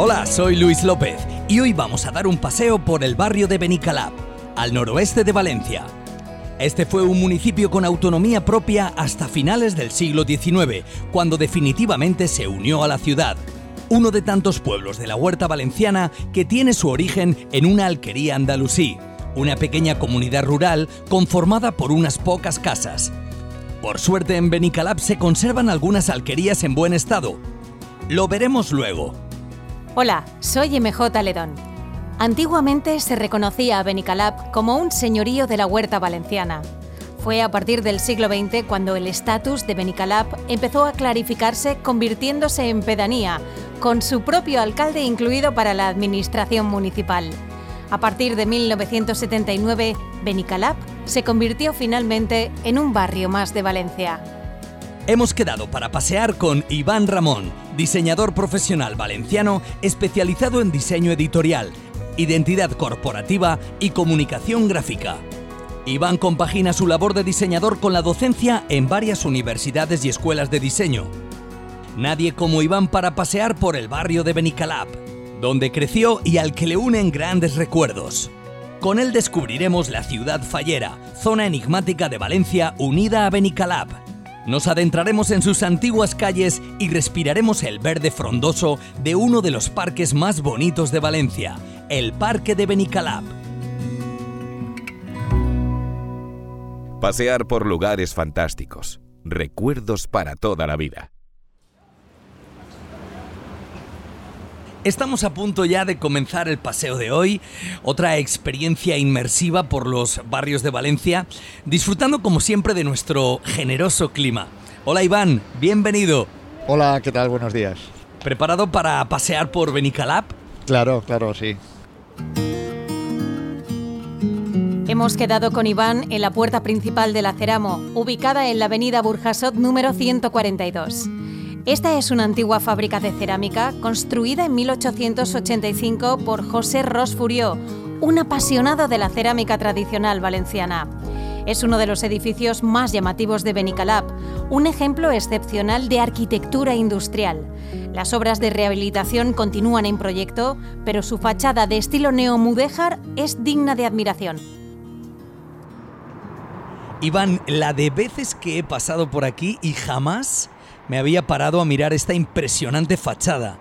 Hola, soy Luis López y hoy vamos a dar un paseo por el barrio de Benicalap, al noroeste de Valencia. Este fue un municipio con autonomía propia hasta finales del siglo XIX, cuando definitivamente se unió a la ciudad. Uno de tantos pueblos de la huerta valenciana que tiene su origen en una alquería andalusí una pequeña comunidad rural conformada por unas pocas casas. Por suerte en Benicalap se conservan algunas alquerías en buen estado. Lo veremos luego. Hola, soy MJ Ledón. Antiguamente se reconocía a Benicalap como un señorío de la huerta valenciana. Fue a partir del siglo XX cuando el estatus de Benicalap empezó a clarificarse convirtiéndose en pedanía, con su propio alcalde incluido para la administración municipal. A partir de 1979, Benicalap se convirtió finalmente en un barrio más de Valencia. Hemos quedado para pasear con Iván Ramón, diseñador profesional valenciano especializado en diseño editorial, identidad corporativa y comunicación gráfica. Iván compagina su labor de diseñador con la docencia en varias universidades y escuelas de diseño. Nadie como Iván para pasear por el barrio de Benicalap donde creció y al que le unen grandes recuerdos. Con él descubriremos la ciudad fallera, zona enigmática de Valencia unida a Benicalap. Nos adentraremos en sus antiguas calles y respiraremos el verde frondoso de uno de los parques más bonitos de Valencia, el Parque de Benicalap. Pasear por lugares fantásticos, recuerdos para toda la vida. Estamos a punto ya de comenzar el paseo de hoy, otra experiencia inmersiva por los barrios de Valencia, disfrutando como siempre de nuestro generoso clima. Hola Iván, bienvenido. Hola, ¿qué tal? Buenos días. ¿Preparado para pasear por Benicalap? Claro, claro, sí. Hemos quedado con Iván en la puerta principal de la Ceramo, ubicada en la avenida Burjasot número 142. Esta es una antigua fábrica de cerámica construida en 1885 por José Ros Furió, un apasionado de la cerámica tradicional valenciana. Es uno de los edificios más llamativos de Benicalap, un ejemplo excepcional de arquitectura industrial. Las obras de rehabilitación continúan en proyecto, pero su fachada de estilo neomudéjar es digna de admiración. Iván, la de veces que he pasado por aquí y jamás me había parado a mirar esta impresionante fachada.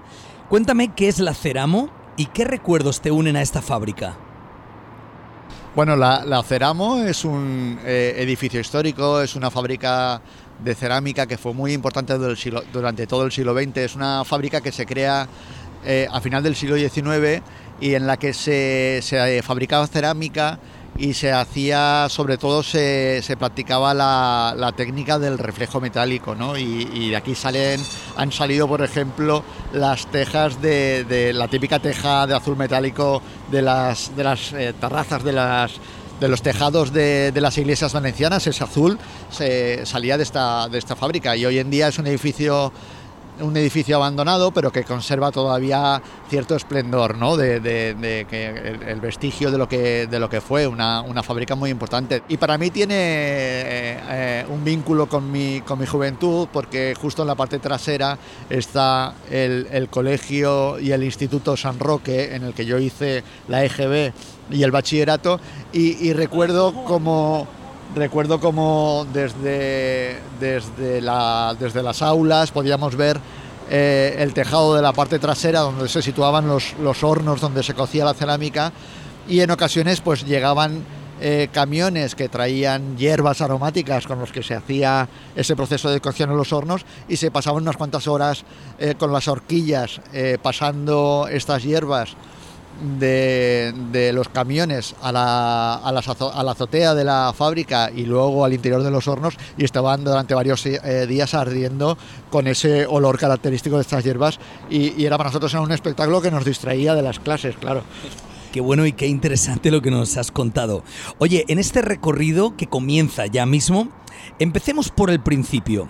Cuéntame qué es la Ceramo y qué recuerdos te unen a esta fábrica. Bueno, la, Ceramo es un eh, edificio histórico, es una fábrica de cerámica que fue muy importante durante todo el siglo XX. Es una fábrica que se crea eh, a final del siglo XIX y en la que se, se fabricaba cerámica y se hacía, sobre todo se, practicaba la, técnica del reflejo metálico, ¿no? Y, de aquí salen, han salido, por ejemplo, las tejas de, la típica teja de azul metálico de las, de las eh, terrazas de las de los tejados de, las iglesias valencianas, ese azul, se salía de esta, de esta fábrica y hoy en día es un edificio un edificio abandonado, pero que conserva todavía cierto esplendor, ¿no? De, que el, vestigio de lo que, de lo que fue una, fábrica muy importante. Y para mí tiene eh, un vínculo con mi, con mi juventud, porque justo en la parte trasera está el, colegio y el Instituto San Roque, en el que yo hice la EGB y el bachillerato, y, y recuerdo como Recuerdo como desde, desde, desde las aulas podíamos ver eh, el tejado de la parte trasera donde se situaban los, los, hornos donde se cocía la cerámica y en ocasiones pues llegaban eh, camiones que traían hierbas aromáticas con los que se hacía ese proceso de cocción en los hornos y se pasaban unas cuantas horas eh, con las horquillas pasando estas hierbas de, los camiones a la, a, la, azotea de la fábrica y luego al interior de los hornos y estaban durante varios eh, días ardiendo con ese olor característico de estas hierbas y, era para nosotros un espectáculo que nos distraía de las clases, claro. Qué bueno y qué interesante lo que nos has contado. Oye, en este recorrido que comienza ya mismo, empecemos por el principio.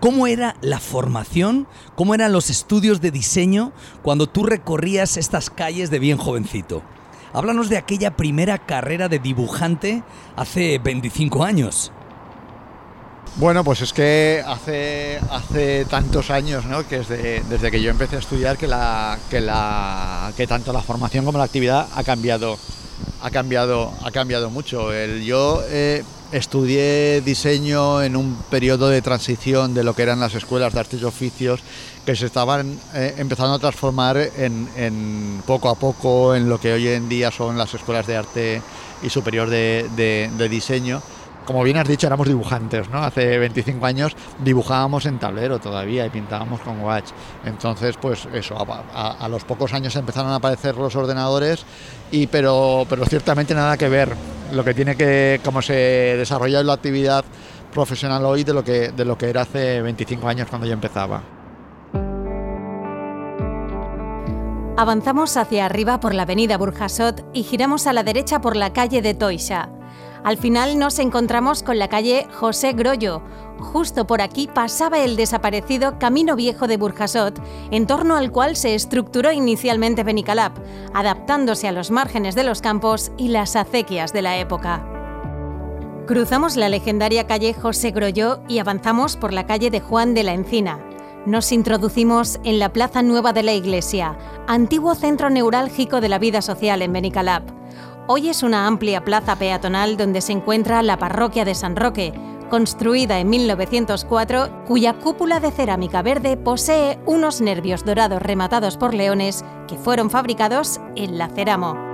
¿Cómo era la formación? ¿Cómo eran los estudios de diseño cuando tú recorrías estas calles de bien jovencito? Háblanos de aquella primera carrera de dibujante hace 25 años. Bueno, pues es que hace, hace tantos años, ¿no? que desde, desde que yo empecé a estudiar, que, la, que, la, que tanto la formación como la actividad ha cambiado, ha cambiado, ha cambiado mucho. El, yo eh, estudié diseño en un periodo de transición de lo que eran las escuelas de artes y oficios que se estaban eh, empezando a transformar en, poco a poco en lo que hoy en día son las escuelas de arte y superior de diseño como bien has dicho, éramos dibujantes, ¿no? Hace 25 años dibujábamos en tablero todavía y pintábamos con watch. Entonces, pues eso, a, los pocos años empezaron a aparecer los ordenadores, y, pero, pero ciertamente nada que ver lo que tiene que, cómo se desarrolla la actividad profesional hoy de lo que, de lo que era hace 25 años cuando yo empezaba. Avanzamos hacia arriba por la avenida Burjasot y giramos a la derecha por la calle de Toisha. Al final nos encontramos con la calle José Grollo. Justo por aquí pasaba el desaparecido Camino Viejo de Burjasot, en torno al cual se estructuró inicialmente Benicalap, adaptándose a los márgenes de los campos y las acequias de la época. Cruzamos la legendaria calle José Grolló y avanzamos por la calle de Juan de la Encina. Nos introducimos en la Plaza Nueva de la Iglesia, antiguo centro neurálgico de la vida social en Benicalap. Hoy es una amplia plaza peatonal donde se encuentra la parroquia de San Roque, construida en 1904, cuya cúpula de cerámica verde posee unos nervios dorados rematados por leones que fueron fabricados en la Ceramo.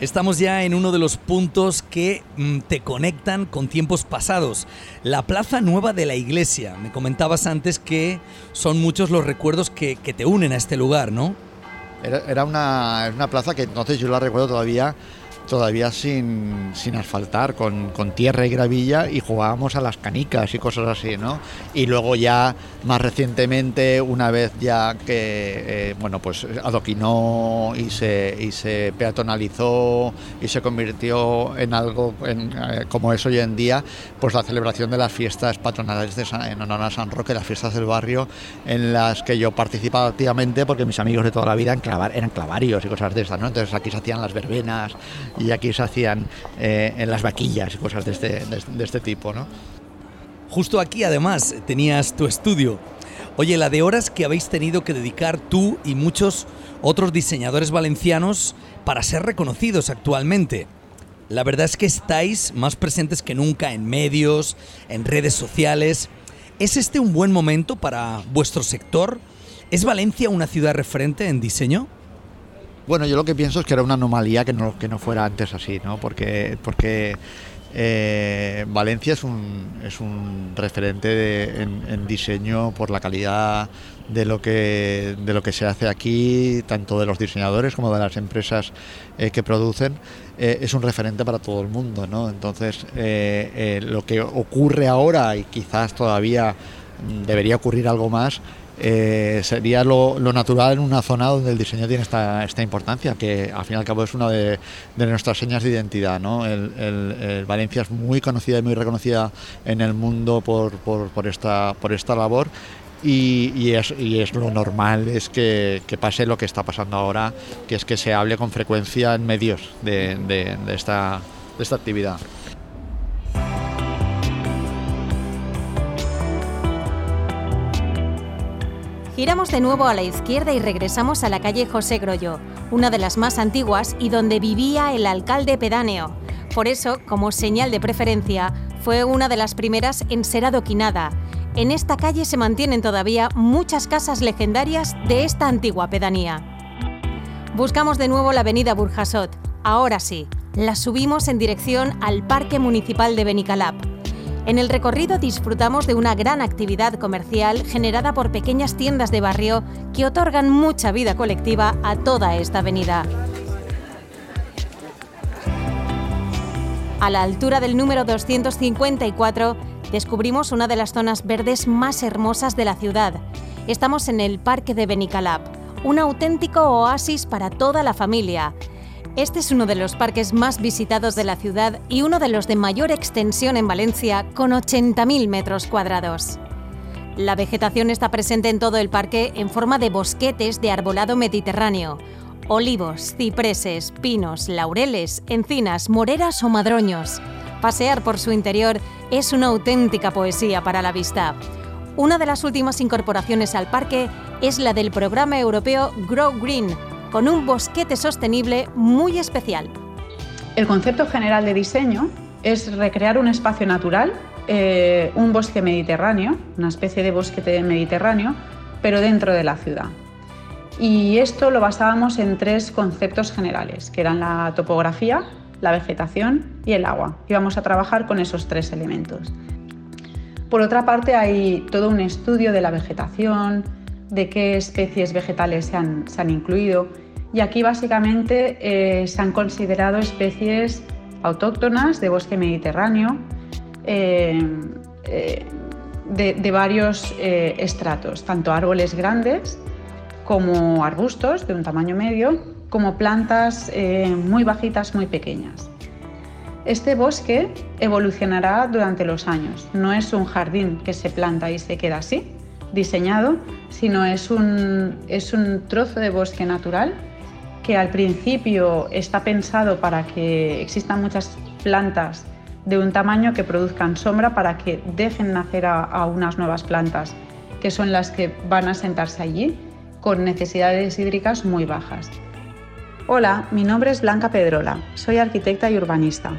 Estamos ya en uno de los puntos que mm, te conectan con tiempos pasados, la Plaza Nueva de la Iglesia. Me comentabas antes que son muchos los recuerdos que, te unen a este lugar, ¿no? Era, una, una plaza que entonces yo la recuerdo todavía todavía sin, sin asfaltar, con, con, tierra y gravilla y jugábamos a las canicas y cosas así, ¿no? Y luego ya más recientemente, una vez ya que, eh, bueno, pues adoquinó y se, y se peatonalizó y se convirtió en algo en, eh, como es hoy en día, pues la celebración de las fiestas patronales de en honor a San Roque, las fiestas del barrio, en las que yo participaba activamente porque mis amigos de toda la vida eran, clavar, eran clavarios y cosas de estas, ¿no? Entonces aquí se hacían las verbenas y aquí se hacían eh, en las vaquillas y cosas de este, de, este tipo, ¿no? Justo aquí además tenías tu estudio. Oye, la de horas que habéis tenido que dedicar tú y muchos otros diseñadores valencianos para ser reconocidos actualmente. La verdad es que estáis más presentes que nunca en medios, en redes sociales. ¿Es este un buen momento para vuestro sector? ¿Es Valencia una ciudad referente en diseño? Bueno, yo lo que pienso es que era una anomalía que no, que no fuera antes así, ¿no? Porque, porque eh, Valencia es un, es un referente en, diseño por la calidad de lo, que, de lo que se hace aquí, tanto de los diseñadores como de las empresas eh, que producen. Eh, es un referente para todo el mundo, ¿no? Entonces, lo que ocurre ahora y quizás todavía debería ocurrir algo más eh, sería lo, natural en una zona donde el diseño tiene esta, importancia, que al fin y al cabo es una de, nuestras señas de identidad. Valencia es muy conocida y muy reconocida en el mundo por, esta, labor y, es, lo normal es que, pase lo que está pasando ahora, que es que se hable con frecuencia en medios de esta actividad. Giramos de nuevo a la izquierda y regresamos a la calle José Grollo, una de las más antiguas y donde vivía el alcalde pedáneo. Por eso, como señal de preferencia, fue una de las primeras en ser adoquinada. En esta calle se mantienen todavía muchas casas legendarias de esta antigua pedanía. Buscamos de nuevo la avenida Burjasot. Ahora sí, la subimos en dirección al Parque Municipal de Benicalap. En el recorrido disfrutamos de una gran actividad comercial generada por pequeñas tiendas de barrio que otorgan mucha vida colectiva a toda esta avenida. A la altura del número 254 descubrimos una de las zonas verdes más hermosas de la ciudad. Estamos en el Parque de Benicalap, un auténtico oasis para toda la familia. Este es uno de los parques más visitados de la ciudad y uno de los de mayor extensión en Valencia, con 80.000 metros cuadrados. La vegetación está presente en todo el parque en forma de bosquetes de arbolado mediterráneo, olivos, cipreses, pinos, laureles, encinas, moreras o madroños. Pasear por su interior es una auténtica poesía para la vista. Una de las últimas incorporaciones al parque es la del programa europeo Grow Green, con un bosquete sostenible muy especial. El concepto general de diseño es recrear un espacio natural, eh, un bosque mediterráneo, una especie de bosquete mediterráneo, pero dentro de la ciudad. Y esto lo basábamos en tres conceptos generales, que eran la topografía, la vegetación y el agua. Íbamos a trabajar con esos tres elementos. Por otra parte, hay todo un estudio de la vegetación, de qué especies vegetales se han, incluido. Y aquí básicamente eh, se han considerado especies autóctonas de bosque mediterráneo eh, eh, de, varios estratos, tanto árboles grandes como arbustos de un tamaño medio, como plantas muy bajitas, muy pequeñas. Este bosque evolucionará durante los años, no es un jardín que se planta y se queda así, diseñado, sino es un, es un trozo de bosque natural que al principio está pensado para que existan muchas plantas de un tamaño que produzcan sombra para que dejen nacer a, unas nuevas plantas, que son las que van a sentarse allí con necesidades hídricas muy bajas. Hola, mi nombre es Blanca Pedrola, soy arquitecta y urbanista.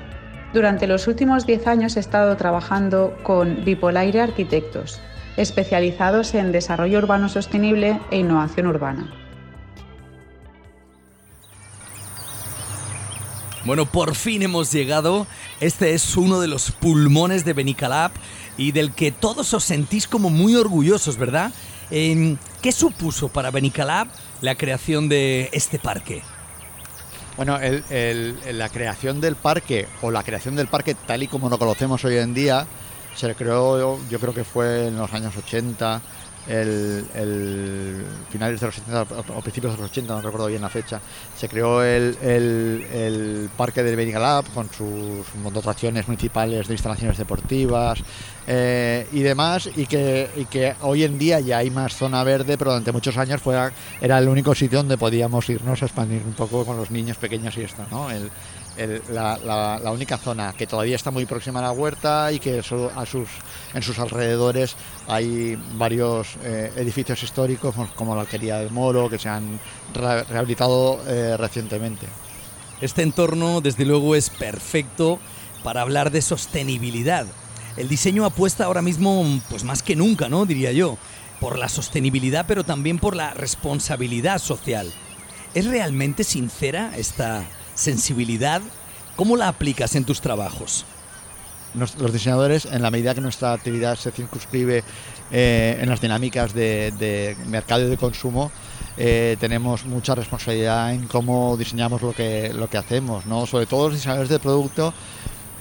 Durante los últimos 10 años he estado trabajando con Bipolaire Arquitectos, especializados en desarrollo urbano sostenible e innovación urbana. Bueno, por fin hemos llegado. Este es uno de los pulmones de Benicalap y del que todos os sentís como muy orgullosos, ¿verdad? ¿Qué supuso para Benicalap la creación de este parque? Bueno, la creación del parque o la creación del parque tal y como lo conocemos hoy en día se creó, yo creo que fue en los años 80, el, el finales de los 70 o principios de los 80, no recuerdo bien la fecha, se creó el, el, parque del Benigalab con sus dotaciones municipales de instalaciones deportivas eh, y demás, y que, y que hoy en día ya hay más zona verde, pero durante muchos años fue, era el único sitio donde podíamos irnos a expandir un poco con los niños pequeños y esto, ¿no? La, única zona que todavía está muy próxima a la huerta y que a sus, en sus alrededores hay varios eh, edificios históricos como la Alquería del Moro que se han rehabilitado eh, recientemente. Este entorno desde luego es perfecto para hablar de sostenibilidad. El diseño apuesta ahora mismo pues más que nunca, ¿no? diría yo, por la sostenibilidad pero también por la responsabilidad social. ¿Es realmente sincera esta sensibilidad, ¿cómo la aplicas en tus trabajos? los diseñadores, en la medida que nuestra actividad se circunscribe eh, en las dinámicas de, mercado y de consumo, eh, tenemos mucha responsabilidad en cómo diseñamos lo que, hacemos, ¿no? sobre todo los diseñadores de producto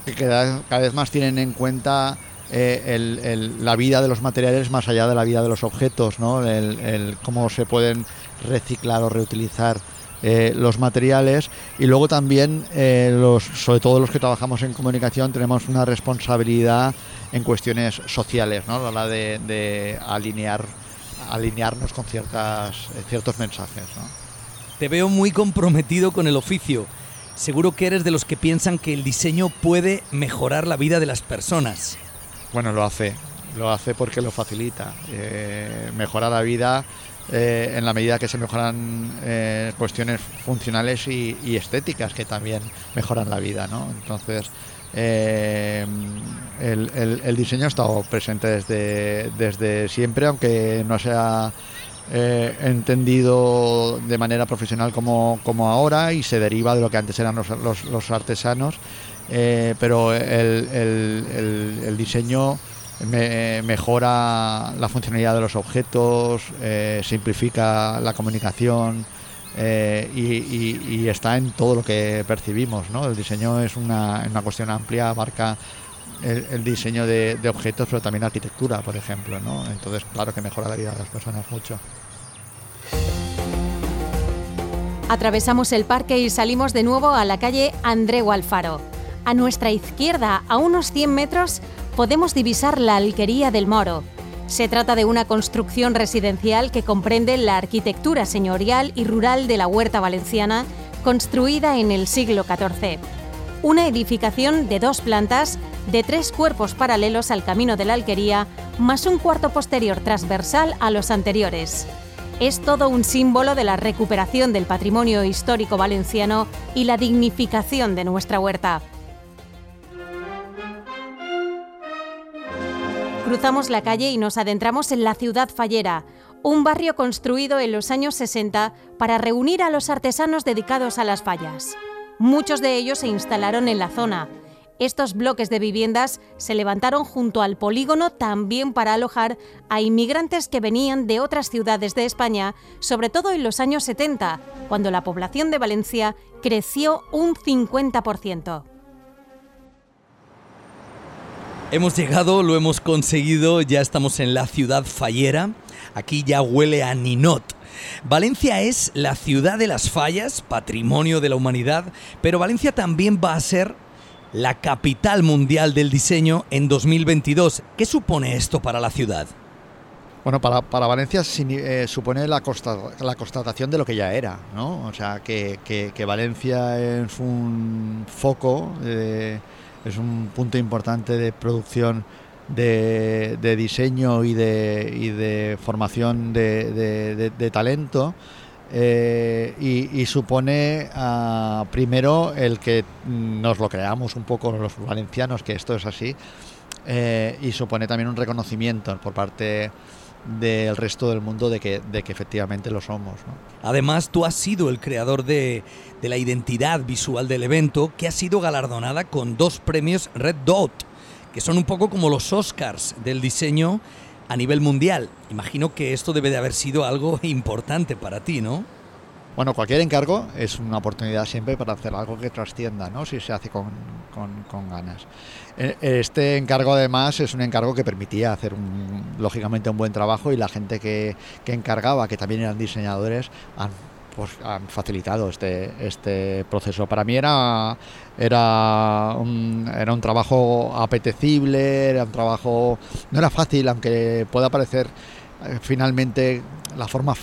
que cada, vez más tienen en cuenta eh, la vida de los materiales más allá de la vida de los objetos, ¿no? el, cómo se pueden reciclar o reutilizar eh, los materiales y luego también eh, los, sobre todo los que trabajamos en comunicación tenemos una responsabilidad en cuestiones sociales, ¿no? a la hora de, alinear alinearnos con ciertas, eh, ciertos mensajes. Te veo muy comprometido con el oficio. Seguro que eres de los que piensan que el diseño puede mejorar la vida de las personas. Bueno, lo hace, lo hace porque lo facilita. mejora la vida eh, en la medida que se mejoran eh, cuestiones funcionales y, estéticas que también mejoran la vida. ¿no? Entonces, eh, el, diseño ha estado presente desde, desde siempre, aunque no sea eh, entendido de manera profesional como, como, ahora y se deriva de lo que antes eran los, los, artesanos, pero el, el, diseño mejora la funcionalidad de los objetos, eh, simplifica la comunicación. y, está en todo lo que percibimos. ¿no? El diseño es una, una cuestión amplia, abarca el, diseño de, objetos, pero también arquitectura, por ejemplo. ¿no? Entonces, claro que mejora la vida de las personas mucho. Atravesamos el parque y salimos de nuevo a la calle Andreu Alfaro. A nuestra izquierda, a unos 100 metros, podemos divisar la Alquería del Moro. Se trata de una construcción residencial que comprende la arquitectura señorial y rural de la huerta valenciana, construida en el siglo XIV. Una edificación de dos plantas, de tres cuerpos paralelos al camino de la alquería, más un cuarto posterior transversal a los anteriores es todo un símbolo de la recuperación del patrimonio histórico valenciano y la dignificación de nuestra huerta. Cruzamos la calle y nos adentramos en la ciudad fallera, un barrio construido en los años 60 para reunir a los artesanos dedicados a las fallas. Muchos de ellos se instalaron en la zona, estos bloques de viviendas se levantaron junto al polígono también para alojar a inmigrantes que venían de otras ciudades de España, sobre todo en los años 70, cuando la población de Valencia creció un 50%. Hemos llegado, lo hemos conseguido, ya estamos en la ciudad fallera. Aquí ya huele a Ninot. Valencia es la ciudad de las fallas, patrimonio de la humanidad, pero Valencia también va a ser la capital mundial del diseño en 2022. ¿Qué supone esto para la ciudad? Bueno, para, Valencia eh, supone la, la, constatación de lo que ya era, ¿no? O sea, que, Valencia es un foco, es un punto importante de producción de, diseño y de, y de formación de talento eh, y, supone ah, primero el que nos lo creamos un poco los valencianos que esto es así eh, y supone también un reconocimiento por parte del resto del mundo de que, de que efectivamente lo somos. Además, tú has sido el creador de, de la identidad visual del evento que ha sido galardonada con dos premios Red Dot, que son un poco como los Oscars del diseño a nivel mundial. Imagino que esto debe de haber sido algo importante para ti, ¿no? Bueno, cualquier encargo es una oportunidad siempre para hacer algo que trascienda, ¿no? Si se hace con, con, ganas. E, este encargo además es un encargo que permitía hacer un, lógicamente un buen trabajo y la gente que, que encargaba, que también eran diseñadores, han pues facilitado este, este proceso. Para mí era, era, un, era un trabajo apetecible, era un trabajo... No era fácil, aunque pueda parecer eh, finalmente la forma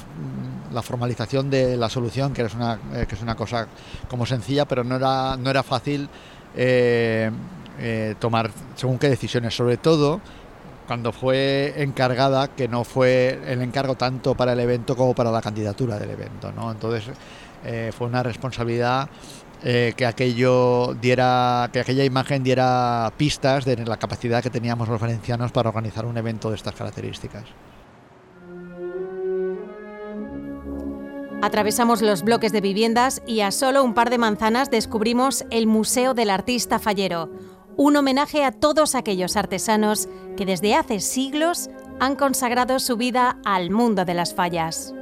la formalización de la solución que es una eh, que es una cosa como sencilla pero no era no era fácil eh, tomar según qué decisiones sobre todo cuando fue encargada, que no fue el encargo tanto para el evento como para la candidatura del evento. ¿no? Entonces eh, fue una responsabilidad eh, que aquello diera, que aquella imagen diera pistas de la capacidad que teníamos los valencianos para organizar un evento de estas características. Atravesamos los bloques de viviendas y a solo un par de manzanas descubrimos el Museo del Artista Fallero, un homenaje a todos aquellos artesanos que desde hace siglos han consagrado su vida al mundo de las fallas.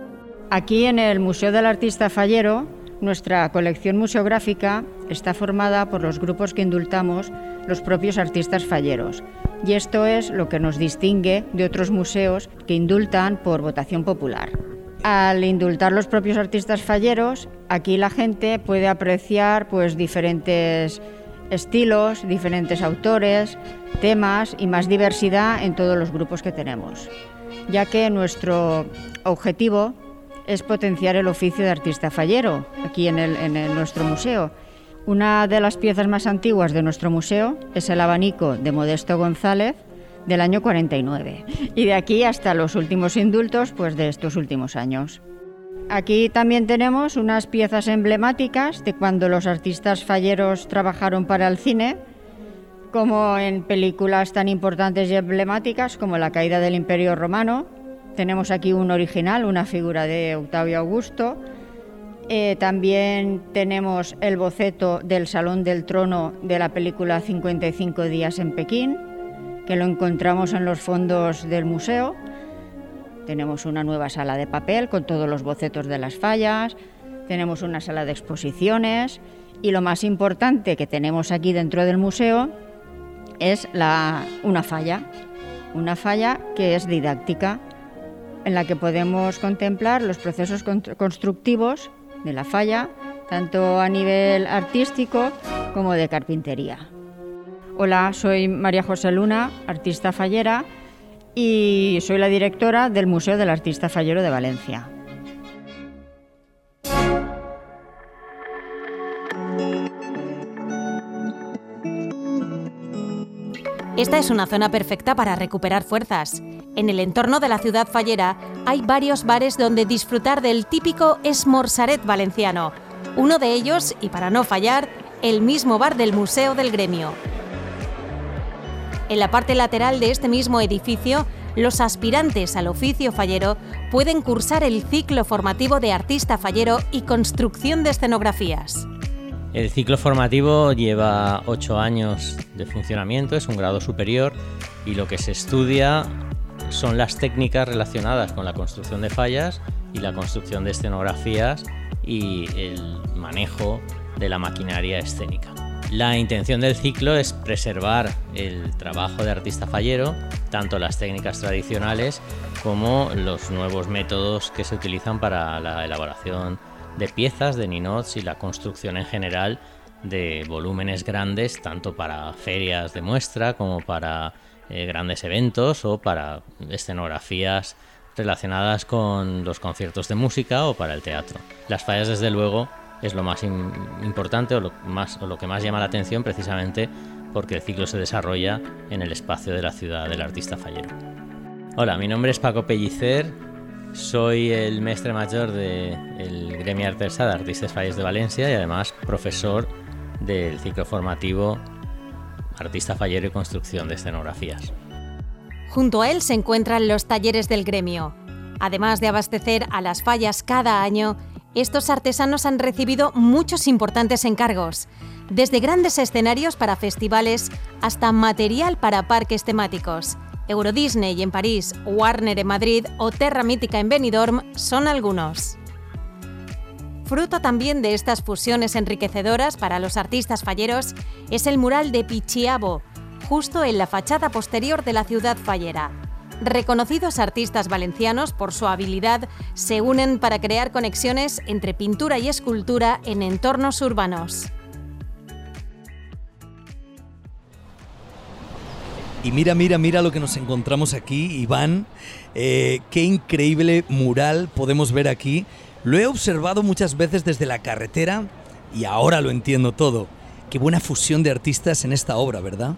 Aquí en el Museo del Artista Fallero, nuestra colección museográfica está formada por los grupos que indultamos los propios artistas falleros. Y esto es lo que nos distingue de otros museos que indultan por votación popular. Al indultar los propios artistas falleros, aquí la gente puede apreciar pues diferentes estilos, diferentes autores, temas y más diversidad en todos los grupos que tenemos, ya que nuestro objetivo es potenciar el oficio de artista fallero aquí en, en nuestro museo. Una de las piezas más antiguas de nuestro museo es el abanico de Modesto González del año 49 y de aquí hasta los últimos indultos pues de estos últimos años. Aquí también tenemos unas piezas emblemáticas de cuando los artistas falleros trabajaron para el cine, como en películas tan importantes y emblemáticas como La caída del Imperio Romano Tenemos aquí un original, una figura de Octavio Augusto. Eh, también tenemos el boceto del Salón del Trono de la película 55 días en Pekín, que lo encontramos en los fondos del museo. Tenemos una nueva sala de papel con todos los bocetos de las fallas, tenemos una sala de exposiciones y lo más importante que tenemos aquí dentro del museo es una falla, una falla que es didáctica, en la que podemos contemplar los procesos constructivos de la falla, tanto a nivel artístico como de carpintería. Hola, soy María José Luna, artista fallera, y soy la directora del Museo del Artista Fallero de Valencia. Esta es una zona perfecta para recuperar fuerzas. En el entorno de la ciudad fallera hay varios bares donde disfrutar del típico esmorzaret valenciano. Uno de ellos, y para no fallar, el mismo bar del Museo del Gremio. En la parte lateral de este mismo edificio, los aspirantes al oficio fallero pueden cursar el ciclo formativo de artista fallero y construcción de escenografías. El ciclo formativo lleva ocho años de funcionamiento, es un grado superior y lo que se estudia son las técnicas relacionadas con la construcción de fallas y la construcción de escenografías y el manejo de la maquinaria escénica. La intención del ciclo es preservar el trabajo de artista fallero, tanto las técnicas tradicionales como los nuevos métodos que se utilizan para la elaboración de piezas, de ninots y la construcción en general de volúmenes grandes, tanto para ferias de muestra como para eh, grandes eventos o para escenografías relacionadas con los conciertos de música o para el teatro. Las fallas, desde luego, es lo más importante o lo, más, o lo que más llama la atención precisamente porque el ciclo se desarrolla en el espacio de la ciudad del artista fallero. Hola, mi nombre es Paco Pellicer, soy el mestre mayor del Gremio Artesa de Artistas Falles de Valencia y además profesor del ciclo formativo Artista Fallero y Construcción de Escenografías. Junto a él se encuentran los talleres del gremio. Además de abastecer a las fallas cada año, estos artesanos han recibido muchos importantes encargos, desde grandes escenarios para festivales hasta material para parques temáticos. Euro Disney en París, Warner en Madrid o Terra Mítica en Benidorm son algunos. Fruto también de estas fusiones enriquecedoras para los artistas falleros es el mural de Pichiabo, justo en la fachada posterior de la ciudad fallera. Reconocidos artistas valencianos por su habilidad se unen para crear conexiones entre pintura y escultura en entornos urbanos. Y mira, mira, mira lo que nos encontramos aquí, Iván. Eh, qué increíble mural podemos ver aquí. Lo he observado muchas veces desde la carretera y ahora lo entiendo todo. Qué buena fusión de artistas en esta obra, ¿verdad?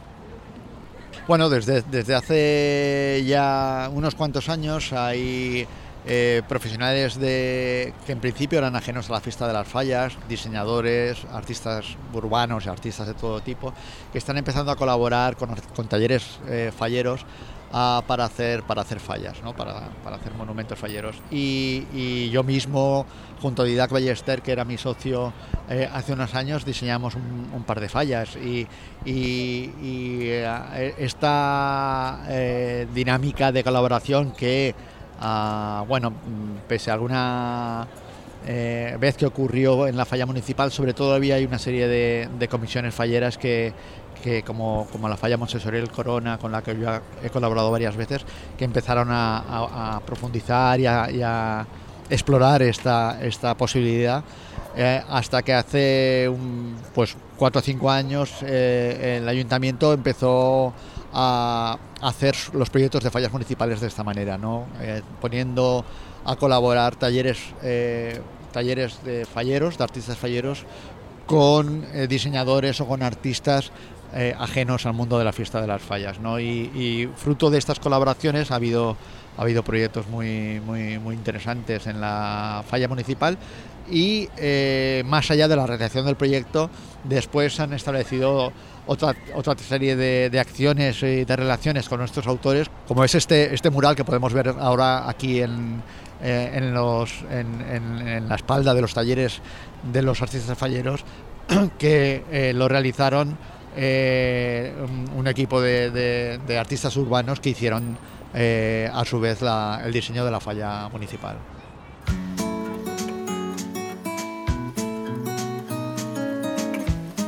Bueno, desde, desde hace ya unos cuantos años hay eh, profesionales de, que en principio eran ajenos a la fiesta de las fallas, diseñadores, artistas urbanos, artistas de todo tipo, que están empezando a colaborar con, talleres eh, falleros ah, para, hacer, para hacer fallas, ¿no? para, hacer monumentos falleros. Y, yo mismo, junto a Didac Ballester, que era mi socio eh, hace unos años, diseñamos un, par de fallas. Y, y esta dinámica de colaboración que bueno, mm, pese a alguna eh, vez que ocurrió en la falla municipal, sobre todo había una serie de, comisiones falleras que, como, la falla Montessori Corona, con la que yo he colaborado varias veces, que empezaron a, profundizar y a, explorar esta, esta posibilidad. Eh, hasta que hace pues cuatro o cinco años eh, el ayuntamiento empezó a hacer los proyectos de fallas municipales de esta manera, ¿no? Eh, poniendo a colaborar talleres, talleres de falleros, de artistas falleros, con diseñadores o con artistas eh, ajenos al mundo de la fiesta de las fallas. ¿no? Y, fruto de estas colaboraciones ha habido, ha habido proyectos muy, muy, interesantes en la falla municipal y eh, más allá de la realización del proyecto, después han establecido otra, otra serie de, acciones y de relaciones con nuestros autores, como es este, este mural que podemos ver ahora aquí en, eh, en, los, en, la espalda de los talleres de los artistas falleros, que lo realizaron eh, un, equipo de, artistas urbanos que hicieron eh, a su vez el diseño de la falla municipal.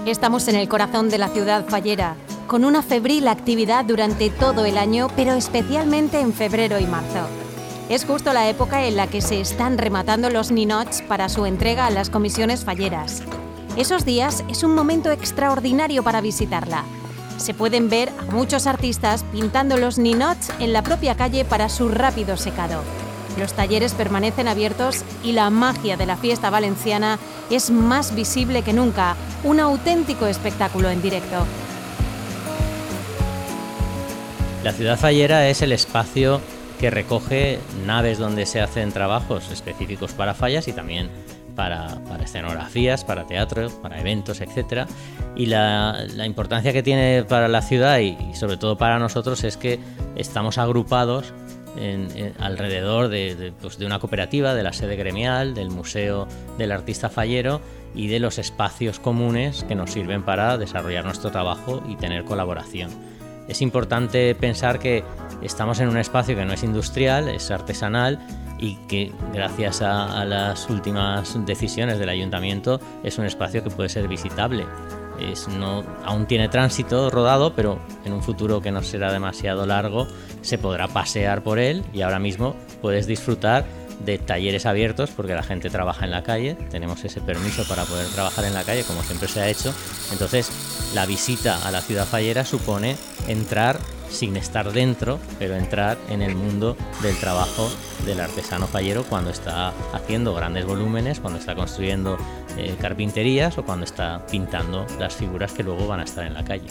Estamos en el corazón de la ciudad fallera, con una febril actividad durante todo el año, pero especialmente en febrero y marzo. Es justo la época en la que se están rematando los ninots para su entrega a las comisiones falleras. Esos días es un momento extraordinario para visitarla. Se pueden ver a muchos artistas pintando los ninots en la propia calle para su rápido secado. Los talleres permanecen abiertos y la magia de la fiesta valenciana es más visible que nunca, un auténtico espectáculo en directo. La ciudad fallera es el espacio que recoge naves donde se hacen trabajos específicos para fallas y también para, escenografías, para teatro, para eventos, etc. Y la, importancia que tiene para la ciudad y, sobre todo para nosotros es que estamos agrupados alrededor pues, de, una cooperativa, de la sede gremial, del Museo del Artista Fallero y de los espacios comunes que nos sirven para desarrollar nuestro trabajo y tener colaboración. Es importante pensar que estamos en un espacio que no es industrial, es artesanal y que gracias a, las últimas decisiones del ayuntamiento es un espacio que puede ser visitable. Es, no, aún tiene tránsito rodado, pero en un futuro que no será demasiado largo se podrá pasear por él y ahora mismo puedes disfrutar de talleres abiertos porque la gente trabaja en la calle, tenemos ese permiso para poder trabajar en la calle como siempre se ha hecho. Entonces la visita a la ciudad fallera supone entrar sin estar dentro, pero entrar en el mundo del trabajo del artesano fallero cuando está haciendo grandes volúmenes, cuando está construyendo eh, carpinterías o cuando está pintando las figuras que luego van a estar en la calle.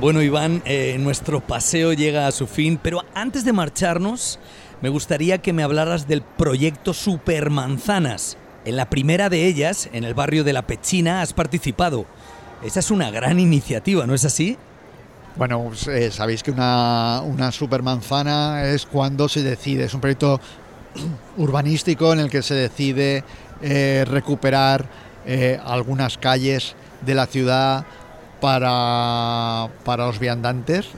Bueno, Iván, eh, nuestro paseo llega a su fin, pero antes de marcharnos, me gustaría que me hablaras del proyecto Supermanzanas. En la primera de ellas, en el barrio de La Pechina, has participado. Esa es una gran iniciativa, ¿no es así? Bueno, pues, eh, sabéis que una, supermanzana es cuando se decide, es un proyecto urbanístico en el que se decide eh, recuperar eh, algunas calles de la ciudad para, para los viandantes,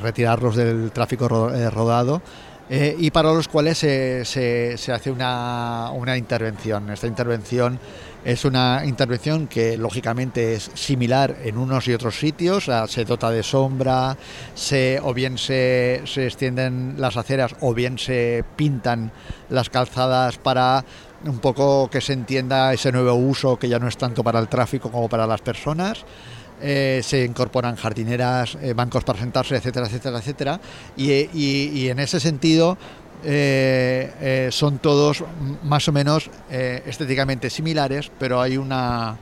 retirarlos del tráfico rodado eh, y para los cuales se, se, hace una, una, intervención. Esta intervención es una intervención que lógicamente es similar en unos y otros sitios, se dota de sombra, se, o bien se, se extienden las aceras o bien se pintan las calzadas para un poco que se entienda ese nuevo uso que ya no es tanto para el tráfico como para las personas. Eh, se incorporan jardineras, eh, bancos para sentarse, etcétera, etcétera, etcétera. Y, en ese sentido eh, son todos más o menos estéticamente similares, pero hay una,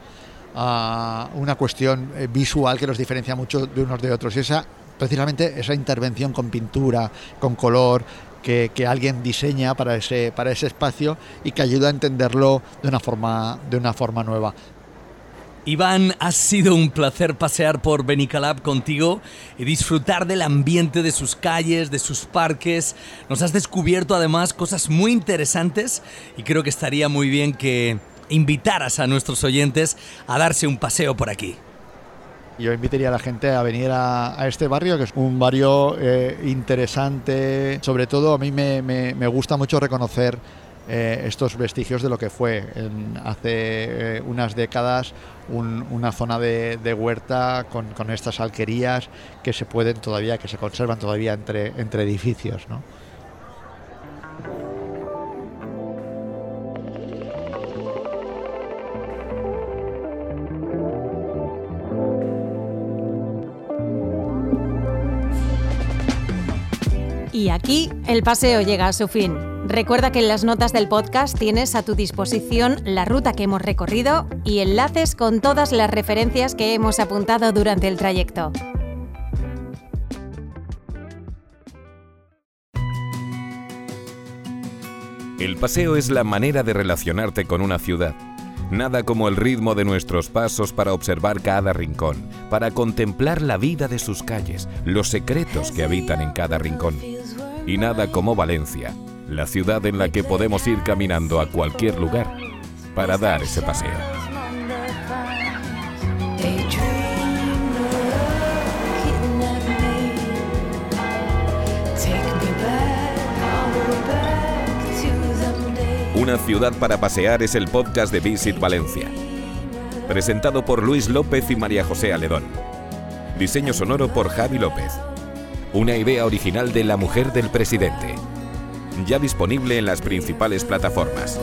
ah, una cuestión visual que los diferencia mucho de unos de otros. Y esa, precisamente esa intervención con pintura, con color, que, que, alguien diseña para ese, para ese espacio y que ayuda a entenderlo de una forma, de una forma nueva. Iván, ha sido un placer pasear por Benicalab contigo y disfrutar del ambiente de sus calles, de sus parques. Nos has descubierto además cosas muy interesantes y creo que estaría muy bien que invitaras a nuestros oyentes a darse un paseo por aquí. Yo invitaría a la gente a venir a, este barrio, que es un barrio eh, interesante. Sobre todo a mí me gusta mucho reconocer eh, estos vestigios de lo que fue hace eh, unas décadas una zona de, huerta con, estas alquerías que se pueden todavía, que se conservan todavía entre, entre edificios. ¿no? Y aquí el paseo llega a su fin. Recuerda que en las notas del podcast tienes a tu disposición la ruta que hemos recorrido y enlaces con todas las referencias que hemos apuntado durante el trayecto. El paseo es la manera de relacionarte con una ciudad. Nada como el ritmo de nuestros pasos para observar cada rincón, para contemplar la vida de sus calles, los secretos que habitan en cada rincón. Y nada como Valencia, la ciudad en la que podemos ir caminando a cualquier lugar para dar ese paseo. Una ciudad para pasear es el podcast de Visit Valencia. Presentado por Luis López y María José Aledón. Diseño sonoro por Javi López. Una idea original de la mujer del presidente. Ya disponible en las principales plataformas.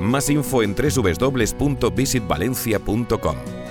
Más info en www.visitvalencia.com.